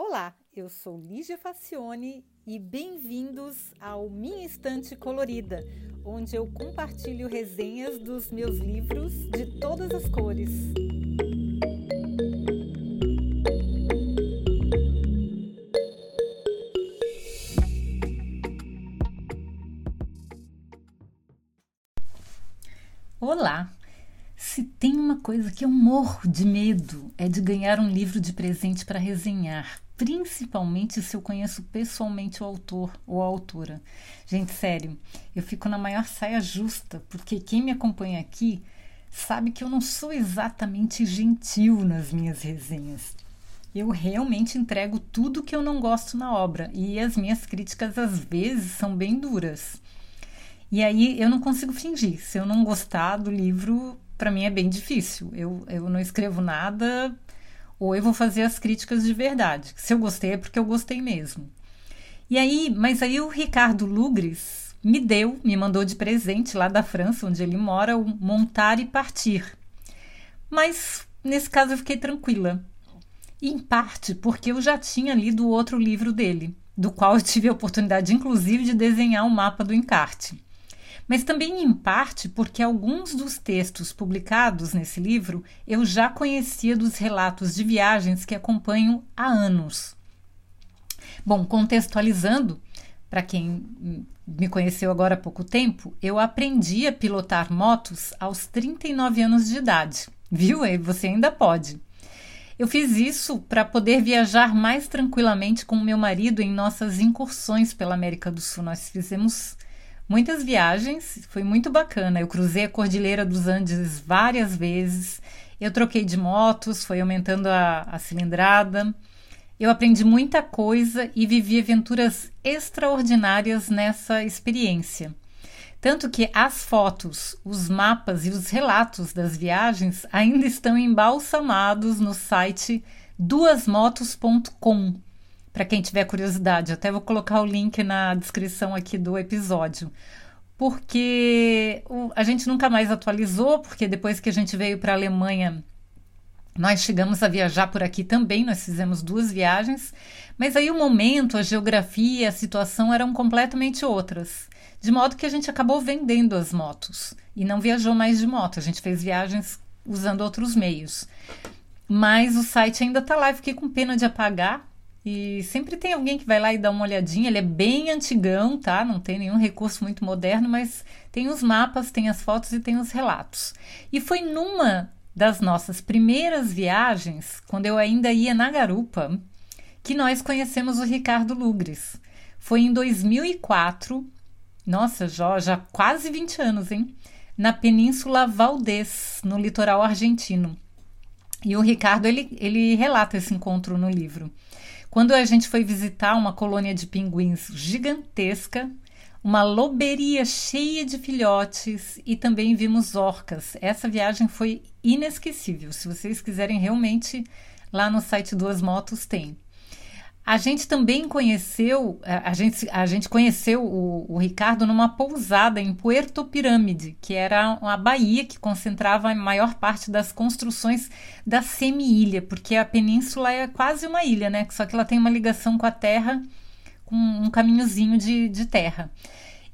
Olá, eu sou Lígia Facione e bem-vindos ao Minha Estante Colorida, onde eu compartilho resenhas dos meus livros de todas as cores. Olá! Se tem uma coisa que eu morro de medo é de ganhar um livro de presente para resenhar, principalmente se eu conheço pessoalmente o autor ou a autora. Gente, sério, eu fico na maior saia justa, porque quem me acompanha aqui sabe que eu não sou exatamente gentil nas minhas resenhas. Eu realmente entrego tudo que eu não gosto na obra e as minhas críticas às vezes são bem duras. E aí eu não consigo fingir. Se eu não gostar do livro, para mim é bem difícil. Eu, eu não escrevo nada ou eu vou fazer as críticas de verdade. Se eu gostei é porque eu gostei mesmo. E aí, mas aí o Ricardo Lugres me deu, me mandou de presente lá da França, onde ele mora, o Montar e Partir. Mas nesse caso eu fiquei tranquila. Em parte porque eu já tinha lido o outro livro dele, do qual eu tive a oportunidade, inclusive, de desenhar o um mapa do encarte mas também em parte porque alguns dos textos publicados nesse livro eu já conhecia dos relatos de viagens que acompanho há anos. Bom, contextualizando, para quem me conheceu agora há pouco tempo, eu aprendi a pilotar motos aos 39 anos de idade. Viu? Você ainda pode. Eu fiz isso para poder viajar mais tranquilamente com meu marido em nossas incursões pela América do Sul. Nós fizemos muitas viagens, foi muito bacana. Eu cruzei a Cordilheira dos Andes várias vezes. Eu troquei de motos, foi aumentando a, a cilindrada. Eu aprendi muita coisa e vivi aventuras extraordinárias nessa experiência. Tanto que as fotos, os mapas e os relatos das viagens ainda estão embalsamados no site duasmotos.com para quem tiver curiosidade. Até vou colocar o link na descrição aqui do episódio. Porque a gente nunca mais atualizou, porque depois que a gente veio para a Alemanha, nós chegamos a viajar por aqui também, nós fizemos duas viagens, mas aí o momento, a geografia, a situação eram completamente outras. De modo que a gente acabou vendendo as motos e não viajou mais de moto, a gente fez viagens usando outros meios. Mas o site ainda está lá, eu fiquei com pena de apagar, e sempre tem alguém que vai lá e dá uma olhadinha. Ele é bem antigão, tá? Não tem nenhum recurso muito moderno, mas tem os mapas, tem as fotos e tem os relatos. E foi numa das nossas primeiras viagens, quando eu ainda ia na garupa, que nós conhecemos o Ricardo Lugres. Foi em 2004, nossa, já, já quase 20 anos, hein? Na Península Valdez, no litoral argentino. E o Ricardo, ele, ele relata esse encontro no livro. Quando a gente foi visitar uma colônia de pinguins gigantesca, uma loberia cheia de filhotes e também vimos orcas. Essa viagem foi inesquecível. Se vocês quiserem realmente, lá no site Duas Motos tem. A gente também conheceu, a gente, a gente conheceu o, o, Ricardo numa pousada em Puerto Pirâmide, que era uma baía que concentrava a maior parte das construções da semi-ilha, porque a península é quase uma ilha, né? Só que ela tem uma ligação com a terra, com um caminhozinho de, de terra.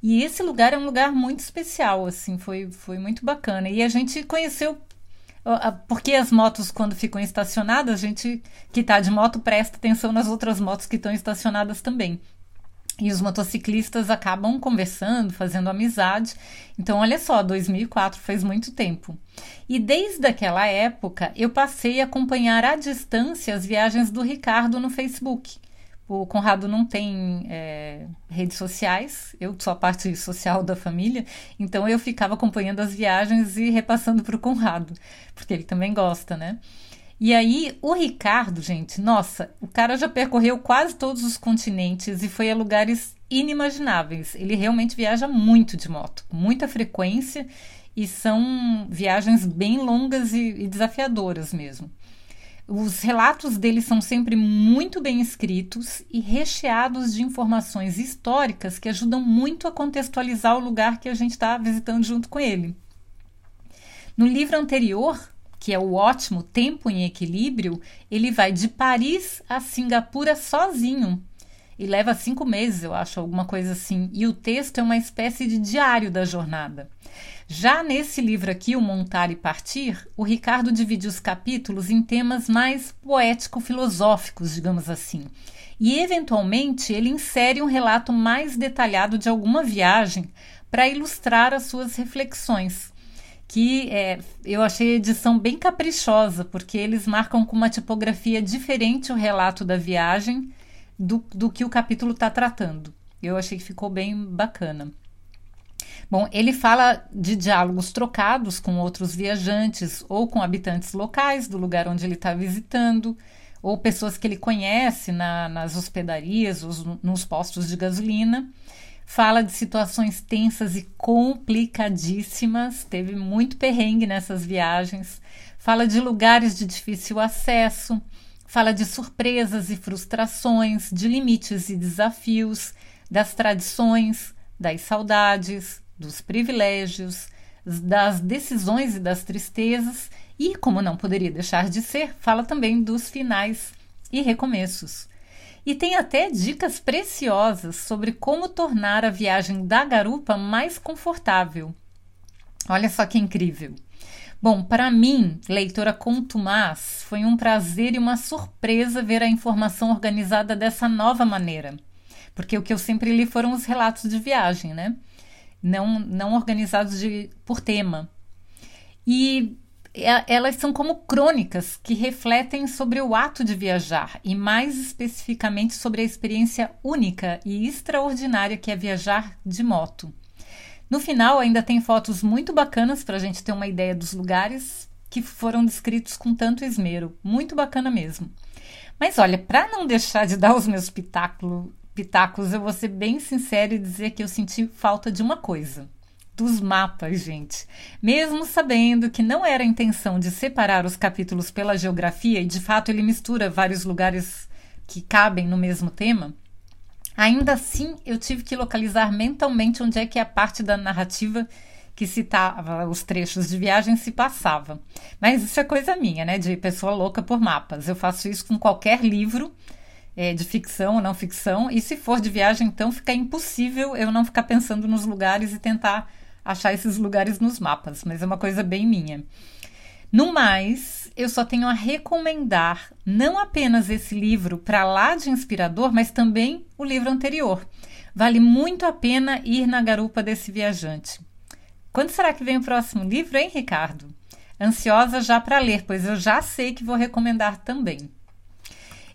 E esse lugar é um lugar muito especial, assim, foi, foi muito bacana. E a gente conheceu porque as motos, quando ficam estacionadas, a gente que está de moto presta atenção nas outras motos que estão estacionadas também. E os motociclistas acabam conversando, fazendo amizade. Então, olha só, 2004 faz muito tempo. E desde aquela época, eu passei a acompanhar à distância as viagens do Ricardo no Facebook. O Conrado não tem é, redes sociais, eu sou a parte social da família, então eu ficava acompanhando as viagens e repassando para o Conrado, porque ele também gosta, né? E aí, o Ricardo, gente, nossa, o cara já percorreu quase todos os continentes e foi a lugares inimagináveis. Ele realmente viaja muito de moto, com muita frequência, e são viagens bem longas e, e desafiadoras mesmo. Os relatos dele são sempre muito bem escritos e recheados de informações históricas que ajudam muito a contextualizar o lugar que a gente está visitando junto com ele. No livro anterior, que é o ótimo Tempo em Equilíbrio, ele vai de Paris a Singapura sozinho. E leva cinco meses, eu acho, alguma coisa assim. E o texto é uma espécie de diário da jornada. Já nesse livro aqui, O Montar e Partir, o Ricardo divide os capítulos em temas mais poético-filosóficos, digamos assim. E, eventualmente, ele insere um relato mais detalhado de alguma viagem para ilustrar as suas reflexões. Que é, eu achei a edição bem caprichosa, porque eles marcam com uma tipografia diferente o relato da viagem do, do que o capítulo está tratando. Eu achei que ficou bem bacana. Bom, ele fala de diálogos trocados com outros viajantes ou com habitantes locais do lugar onde ele está visitando, ou pessoas que ele conhece na, nas hospedarias nos postos de gasolina. Fala de situações tensas e complicadíssimas, teve muito perrengue nessas viagens. Fala de lugares de difícil acesso, fala de surpresas e frustrações, de limites e desafios, das tradições, das saudades, dos privilégios, das decisões e das tristezas, e, como não poderia deixar de ser, fala também dos finais e recomeços. E tem até dicas preciosas sobre como tornar a viagem da garupa mais confortável. Olha só que incrível! Bom, para mim, leitora contumaz, foi um prazer e uma surpresa ver a informação organizada dessa nova maneira. Porque o que eu sempre li foram os relatos de viagem, né? não, não organizados de, por tema. E elas são como crônicas que refletem sobre o ato de viajar e, mais especificamente, sobre a experiência única e extraordinária que é viajar de moto. No final, ainda tem fotos muito bacanas para a gente ter uma ideia dos lugares que foram descritos com tanto esmero. Muito bacana mesmo. Mas olha, para não deixar de dar os meus pitacos pitacos, eu vou ser bem sincera e dizer que eu senti falta de uma coisa. Dos mapas, gente. Mesmo sabendo que não era a intenção de separar os capítulos pela geografia, e de fato ele mistura vários lugares que cabem no mesmo tema, ainda assim eu tive que localizar mentalmente onde é que a parte da narrativa que citava os trechos de viagem se passava. Mas isso é coisa minha, né? De pessoa louca por mapas. Eu faço isso com qualquer livro é, de ficção ou não ficção. E se for de viagem, então fica impossível eu não ficar pensando nos lugares e tentar achar esses lugares nos mapas, mas é uma coisa bem minha. No mais, eu só tenho a recomendar não apenas esse livro para lá de inspirador, mas também o livro anterior. Vale muito a pena ir na garupa desse viajante. Quando será que vem o próximo livro, hein, Ricardo? Ansiosa já para ler, pois eu já sei que vou recomendar também.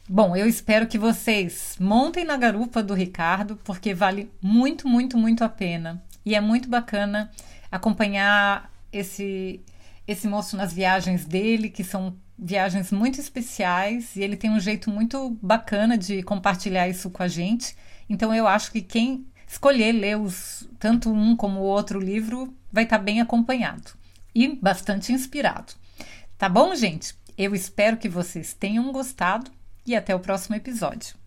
Bom, eu espero que vocês montem na garupa do Ricardo, porque vale muito, muito, muito a pena. E é muito bacana acompanhar esse, esse moço nas viagens dele, que são viagens muito especiais, e ele tem um jeito muito bacana de compartilhar isso com a gente. Então eu acho que quem escolher ler os, tanto um como o outro livro vai estar bem acompanhado e bastante inspirado. Tá bom, gente? Eu espero que vocês tenham gostado e até o próximo episódio.